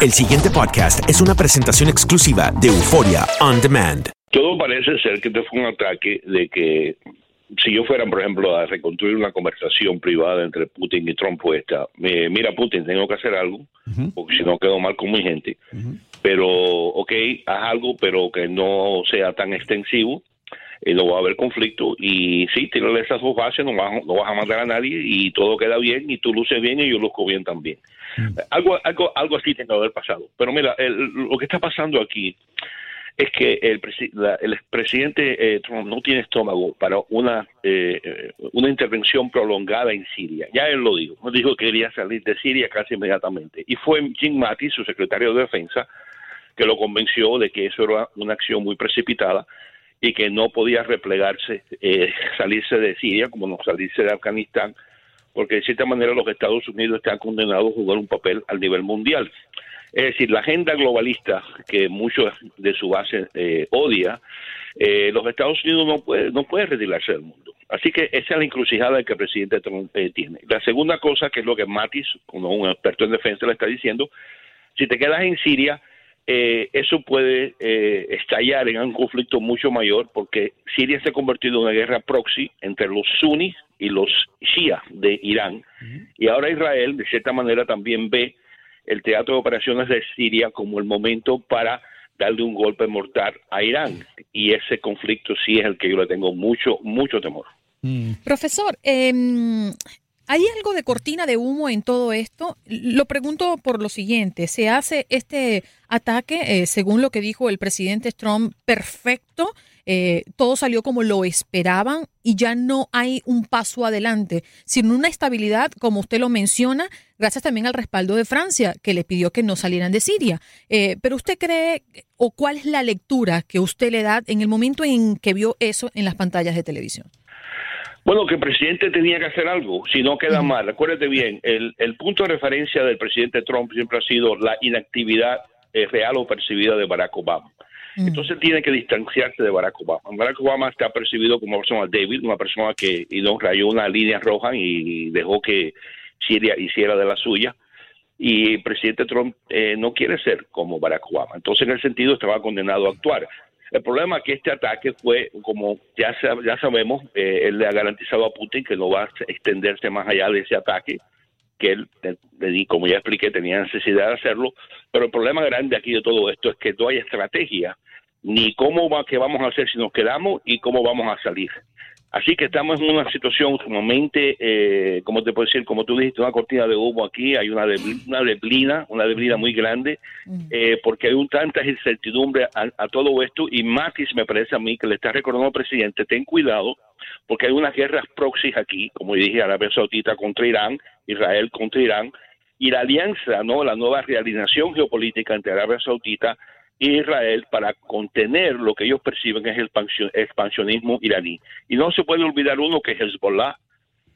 El siguiente podcast es una presentación exclusiva de Euforia On Demand. Todo parece ser que este fue un ataque de que si yo fuera, por ejemplo, a reconstruir una conversación privada entre Putin y Trump puesta, mira Putin, tengo que hacer algo, porque si no quedo mal con mi gente, pero ok, haz algo, pero que no sea tan extensivo, y no va a haber conflicto, y sí, tírale esas dos bases, no vas, no vas a mandar a nadie, y todo queda bien, y tú luces bien, y yo luzco bien también. Algo, algo, algo así tiene que haber pasado. Pero mira, lo que está pasando aquí es que el, el presidente eh, Trump no tiene estómago para una, eh, una intervención prolongada en Siria. Ya él lo dijo. Dijo que quería salir de Siria casi inmediatamente. Y fue Jim Mattis, su secretario de Defensa, que lo convenció de que eso era una acción muy precipitada y que no podía replegarse, eh, salirse de Siria como no salirse de Afganistán, porque de cierta manera los Estados Unidos están condenados a jugar un papel al nivel mundial. Es decir, la agenda globalista que muchos de su base eh, odia, eh, los Estados Unidos no puede, no puede retirarse del mundo. Así que esa es la encrucijada que el presidente Trump eh, tiene. La segunda cosa, que es lo que Mattis, como un experto en defensa, le está diciendo, si te quedas en Siria, eso puede estallar en un conflicto mucho mayor porque Siria se ha convertido en una guerra proxy entre los sunnis y los shia de Irán. Y ahora Israel, de cierta manera, también ve el teatro de operaciones de Siria como el momento para darle un golpe mortal a Irán. Y ese conflicto sí es el que yo le tengo mucho, mucho temor. Mm. Profesor, eh, ¿Hay algo de cortina de humo en todo esto? Lo pregunto por lo siguiente, ¿se hace este ataque, eh, según lo que dijo el presidente Trump, perfecto? Eh, todo salió como lo esperaban y ya no hay un paso adelante, sino una estabilidad, como usted lo menciona, gracias también al respaldo de Francia, que le pidió que no salieran de Siria. Eh, pero usted cree, o cuál es la lectura que usted le da en el momento en que vio eso en las pantallas de televisión? Bueno, que el presidente tenía que hacer algo, si no queda mal. Acuérdate bien, el, punto de referencia del presidente Trump siempre ha sido la inactividad eh, real o percibida de Barack Obama. Entonces tiene que distanciarse de Barack Obama. Barack Obama está percibido como una persona débil, una persona que y no rayó una línea roja y dejó que Siria hiciera de la suya. Y el presidente Trump eh, no quiere ser como Barack Obama. Entonces, en el sentido, estaba condenado a actuar. El problema es que este ataque fue, como ya, ya sabemos, eh, él le ha garantizado a Putin que no va a extenderse más allá de ese ataque, que él, como ya expliqué, tenía necesidad de hacerlo, pero el problema grande aquí de todo esto es que no hay estrategia, ni cómo va, qué vamos a hacer si nos quedamos y cómo vamos a salir. Así que estamos en una situación sumamente, eh, como te puedo decir, como tú dijiste, una cortina de humo aquí, hay una, una deblina, una deblina muy grande, mm. eh, porque hay un tanta incertidumbre a, todo esto y Matis me parece a mí que le está recordando al presidente, ten cuidado, porque hay unas guerras proxies aquí, como dije, Arabia Saudita contra Irán, Israel contra Irán, y la alianza, no, la nueva realización geopolítica entre Arabia Saudita Israel para contener lo que ellos perciben es el expansionismo iraní. Y no se puede olvidar uno que Hezbollah,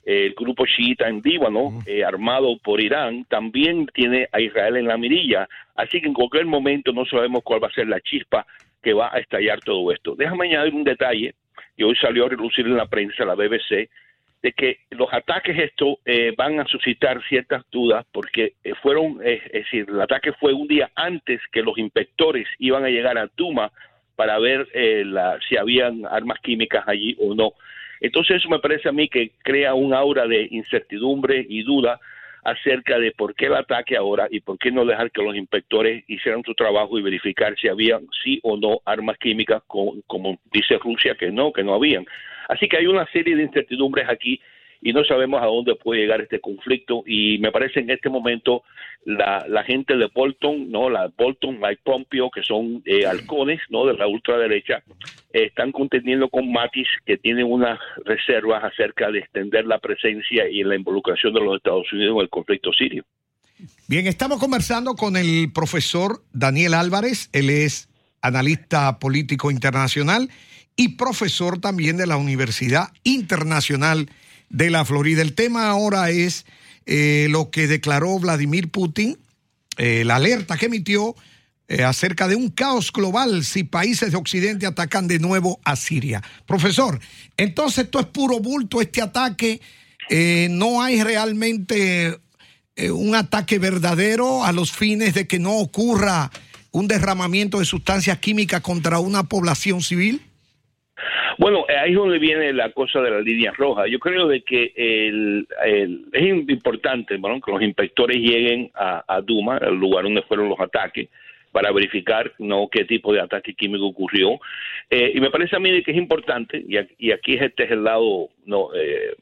el grupo chiita en Líbano, eh, armado por Irán, también tiene a Israel en la mirilla. Así que en cualquier momento no sabemos cuál va a ser la chispa que va a estallar todo esto. Déjame añadir un detalle que hoy salió a relucir en la prensa, la BBC, de que los ataques estos eh, van a suscitar ciertas dudas porque eh, fueron, eh, es decir, el ataque fue un día antes que los inspectores iban a llegar a Tuma para ver la, si habían armas químicas allí o no. Entonces eso me parece a mí que crea un aura de incertidumbre y duda acerca de por qué el ataque ahora y por qué no dejar que los inspectores hicieran su trabajo y verificar si habían sí o no armas químicas, como dice Rusia que no, que no habían. Así que hay una serie de incertidumbres aquí y no sabemos a dónde puede llegar este conflicto. Y me parece en este momento la, gente de Bolton, no, la Bolton, Mike Pompeo, que son eh, halcones, no, de la ultraderecha, están contendiendo con Matis que tienen unas reservas acerca de extender la presencia y la involucración de los Estados Unidos en el conflicto sirio. Bien, estamos conversando con el profesor Daniel Álvarez, él es analista político internacional y profesor también de la Universidad Internacional de la Florida. El tema ahora es eh, lo que declaró Vladimir Putin, eh, la alerta que emitió eh, acerca de un caos global si países de Occidente atacan de nuevo a Siria. Profesor, entonces esto es puro bulto, este ataque, no hay realmente un ataque verdadero a los fines de que no ocurra un derramamiento de sustancias químicas contra una población civil? Bueno, ahí es donde viene la cosa de la línea roja. Yo creo de que el, es importante que los inspectores lleguen a, Duma, el lugar donde fueron los ataques, para verificar no qué tipo de ataque químico ocurrió. Eh, y me parece a mí que es importante, y, aquí este es el lado no eh,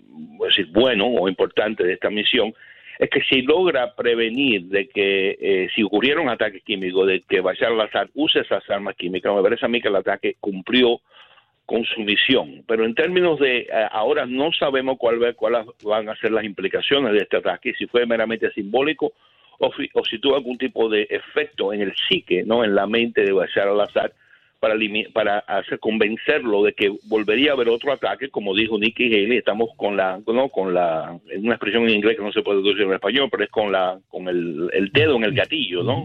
decir, bueno o importante de esta misión, es que si logra prevenir de que eh, si ocurrieron ataques químicos, de que Bashar al-Assad use esas armas químicas, me parece a mí que el ataque cumplió con su misión. Pero en términos de eh, ahora no sabemos cuáles van a ser las implicaciones de este ataque, si fue meramente simbólico o, si tuvo algún tipo de efecto en el psique, no, en la mente de Bashar al-Assad para, para hacer convencerlo de que volvería a haber otro ataque, como dijo Nikki Haley, estamos con la, no, con la, en una expresión en inglés que no se puede decir en español, pero es con la, con el, el dedo en el gatillo, ¿no?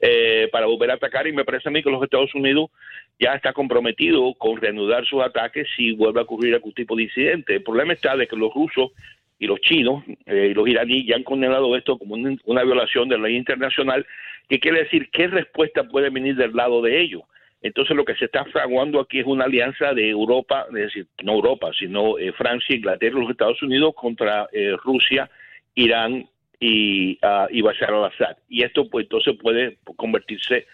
Eh, para volver a atacar y me parece a mí que los Estados Unidos ya está comprometido con reanudar sus ataques si vuelve a ocurrir algún tipo de incidente. El problema está de que los rusos y los chinos eh, y los iraníes ya han condenado esto como una violación de la ley internacional, que quiere decir qué respuesta puede venir del lado de ellos. Entonces lo que se está fraguando aquí es una alianza de Europa, es decir, no Europa, sino eh, Francia, Inglaterra los Estados Unidos contra eh, Rusia, Irán y, uh, y Bashar al-Assad. Y esto pues entonces puede convertirse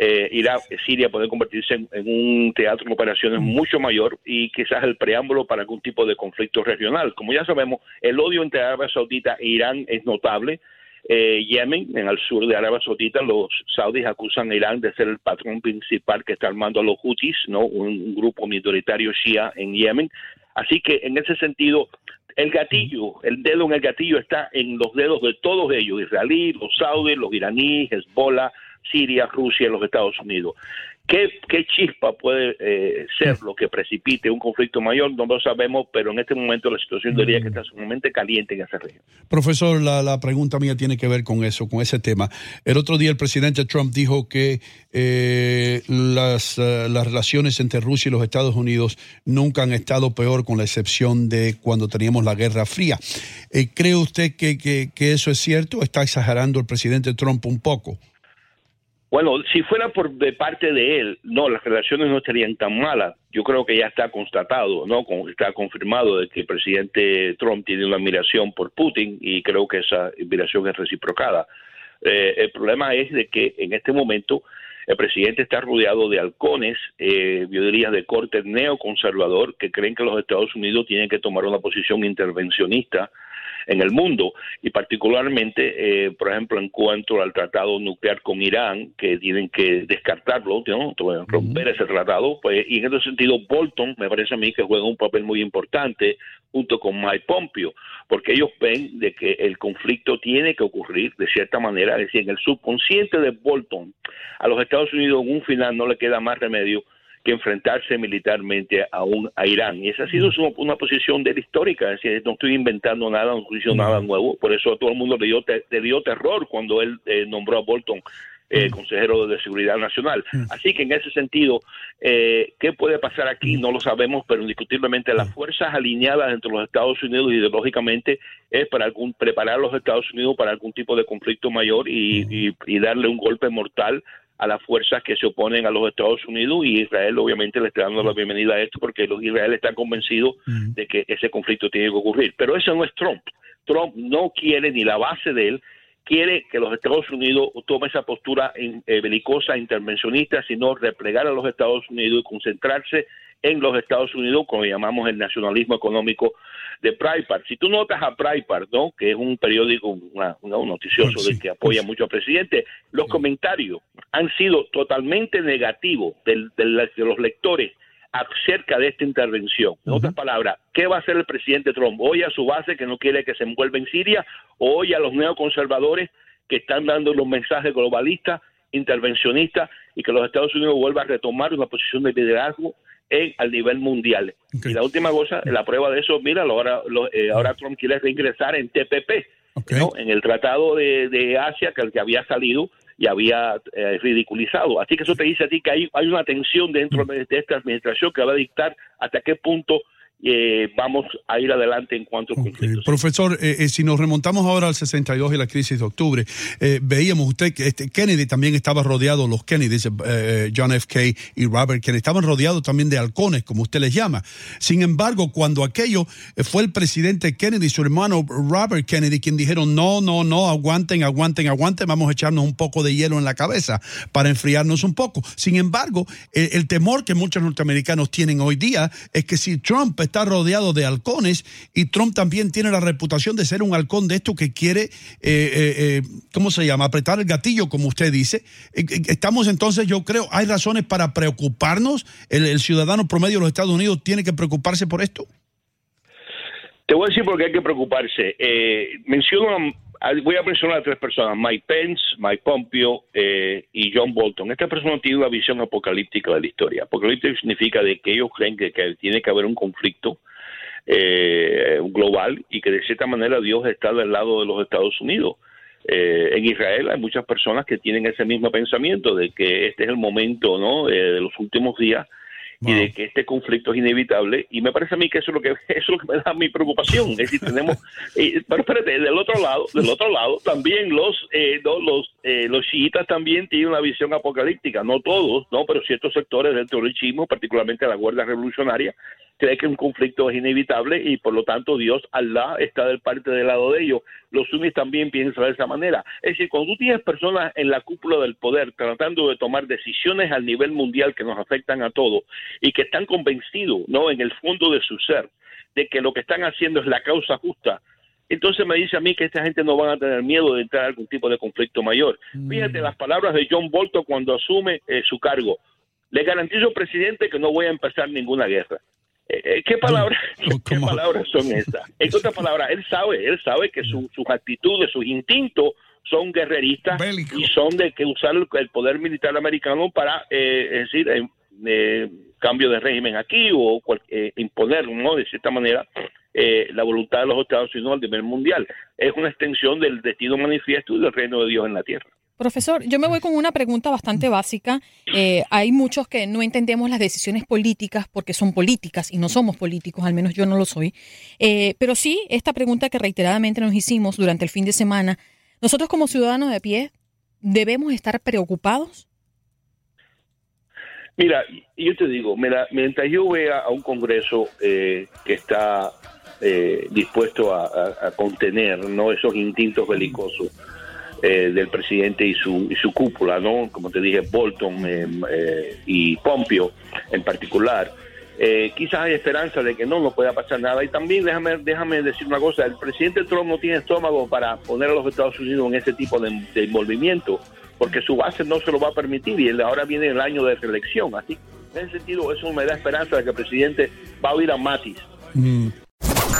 eh, Irak, Siria puede convertirse en, un teatro de operaciones mucho mayor y quizás el preámbulo para algún tipo de conflicto regional. Como ya sabemos, el odio entre Arabia Saudita e Irán es notable. Eh, Yemen, en el sur de Arabia Saudita, los saudíes acusan a Irán de ser el patrón principal que está armando a los Houthis, ¿no? un, grupo minoritario shia en Yemen. Así que en ese sentido, el gatillo, el dedo en el gatillo está en los dedos de todos ellos, israelíes, los saudíes, los iraníes, Hezbollah, Siria, Rusia y los Estados Unidos. ¿Qué, chispa puede eh, ser lo que precipite un conflicto mayor? No lo sabemos, pero en este momento la situación diría que está sumamente caliente en esa región. Profesor, la, pregunta mía tiene que ver con eso, con ese tema. El otro día el presidente Trump dijo que eh, las, eh, las relaciones entre Rusia y los Estados Unidos nunca han estado peor, con la excepción de cuando teníamos la Guerra Fría. ¿Cree usted que, que eso es cierto? ¿Está exagerando el presidente Trump un poco? Bueno, si fuera por de parte de él, no, las relaciones no estarían tan malas. Yo creo que ya está constatado, no, está confirmado de que el presidente Trump tiene una admiración por Putin y creo que esa admiración es reciprocada. Eh, el problema es de que en este momento el presidente está rodeado de halcones, eh, yo diría de corte neoconservador, que creen que los Estados Unidos tienen que tomar una posición intervencionista en el mundo y particularmente, eh, por ejemplo, en cuanto al tratado nuclear con Irán, que tienen que descartarlo, ¿no? romper ese tratado, pues, y en ese sentido Bolton me parece a mí que juega un papel muy importante junto con Mike Pompeo, porque ellos ven de que el conflicto tiene que ocurrir de cierta manera, es decir, en el subconsciente de Bolton, a los Estados Unidos en un final no le queda más remedio que enfrentarse militarmente a, un, a Irán. Y esa ha sido una, posición de él histórica, es decir, no estoy inventando nada, no estoy diciendo nada nuevo, por eso a todo el mundo le dio, le dio terror cuando él eh, nombró a Bolton eh, consejero de Seguridad Nacional. Así que en ese sentido, eh, ¿qué puede pasar aquí? No lo sabemos, pero indiscutiblemente las fuerzas alineadas entre los Estados Unidos ideológicamente es para algún, preparar a los Estados Unidos para algún tipo de conflicto mayor y, y darle un golpe mortal a las fuerzas que se oponen a los Estados Unidos y Israel obviamente le está dando la bienvenida a esto porque los Israel están convencidos de que ese conflicto tiene que ocurrir. Pero eso no es Trump. Trump no quiere ni la base de él quiere que los Estados Unidos tome esa postura eh, belicosa, intervencionista, sino replegar a los Estados Unidos y concentrarse en los Estados Unidos, como llamamos el nacionalismo económico de Breitbart. Si tú notas a Breitbart, ¿no? que es un periódico una, noticioso de que apoya mucho al presidente, los comentarios han sido totalmente negativos de los lectores acerca de esta intervención. En otras palabras, ¿qué va a hacer el presidente Trump? ¿Hoy a su base que no quiere que se envuelva en Siria? ¿O hoy a los neoconservadores que están dando los mensajes globalistas, intervencionistas y que los Estados Unidos vuelvan a retomar una posición de liderazgo en, al nivel mundial? Y la última cosa, la prueba de eso, mira, ahora, eh, ahora Trump quiere reingresar en TPP, en el Tratado de, de Asia que, que había salido y había eh, ridiculizado. Así que eso te dice a ti que hay, hay una tensión dentro de, esta administración que va a dictar hasta qué punto eh, vamos a ir adelante en cuanto a okay. Profesor, eh, eh, si nos remontamos ahora al 62 y la crisis de octubre, eh, veíamos usted que este Kennedy también estaba rodeado, los Kennedys, eh, John F. K. y Robert Kennedy, estaban rodeados también de halcones, como usted les llama. Sin embargo, cuando aquello fue el presidente Kennedy su hermano Robert Kennedy quien dijeron, no, no, no, aguanten, aguanten, aguanten, vamos a echarnos un poco de hielo en la cabeza para enfriarnos un poco. Sin embargo, el, el temor que muchos norteamericanos tienen hoy día es que si Trump está rodeado de halcones y Trump también tiene la reputación de ser un halcón de esto que quiere, eh, eh, eh, ¿cómo se llama? Apretar el gatillo, como usted dice. Estamos entonces, yo creo, hay razones para preocuparnos. El, el ciudadano promedio de los Estados Unidos tiene que preocuparse por esto. Te voy a decir por qué hay que preocuparse. Eh, menciono, voy a mencionar a tres personas, Mike Pence, Mike Pompeo eh, y John Bolton. Esta persona tiene una visión apocalíptica de la historia. Apocalíptica significa de que ellos creen que, que tiene que haber un conflicto eh, global y que de cierta manera Dios está del lado de los Estados Unidos. Eh, en Israel hay muchas personas que tienen ese mismo pensamiento de que este es el momento ¿no? Eh, de los últimos días y de que este conflicto es inevitable y me parece a mí que eso es lo que eso es lo que me da mi preocupación. Es decir tenemos eh, pero espérate del otro lado del otro lado también los eh, no, los eh, los chiitas también tienen una visión apocalíptica. No todos no pero ciertos sectores del terrorismo particularmente la guardia revolucionaria cree que un conflicto es inevitable y por lo tanto Dios, Allah, está del parte del lado de ellos. Los sunis también piensan de esa manera. Es decir, cuando tú tienes personas en la cúpula del poder tratando de tomar decisiones al nivel mundial que nos afectan a todos y que están convencidos, ¿no? En el fondo de su ser, de que lo que están haciendo es la causa justa, entonces me dice a mí que esta gente no van a tener miedo de entrar a algún tipo de conflicto mayor. Fíjate las palabras de John Bolton cuando asume eh, su cargo. Le garantizo, presidente, que no voy a empezar ninguna guerra. Eh, eh, ¿Qué palabras, ¿qué palabras son esas? En otras palabras, él sabe, él sabe que su, sus actitudes, sus instintos son guerreristas y son de que usar el, poder militar americano para, eh, es decir, eh, cambio de régimen aquí o eh, imponer, ¿no? De cierta manera, eh, la voluntad de los Estados Unidos al nivel mundial. Es una extensión del destino manifiesto y del reino de Dios en la tierra. Profesor, yo me voy con una pregunta bastante básica. Eh, hay muchos que no entendemos las decisiones políticas porque son políticas y no somos políticos, al menos yo no lo soy. Eh, pero sí, esta pregunta que reiteradamente nos hicimos durante el fin de semana, nosotros como ciudadanos de pie, ¿debemos estar preocupados? Mira, yo te digo, mira, mientras yo vea a un Congreso eh, que está eh, dispuesto a, a, a, contener no esos instintos belicosos eh, del presidente y su, y su cúpula, ¿no? Como te dije, Bolton eh, y Pompeo en particular. Eh, quizás hay esperanza de que no nos pueda pasar nada. Y también déjame, déjame decir una cosa, el presidente Trump no tiene estómago para poner a los Estados Unidos en ese tipo de, de envolvimiento, porque su base no se lo va a permitir y ahora viene el año de reelección. Así, en ese sentido, eso me da esperanza de que el presidente va a oír a Matis. Mm.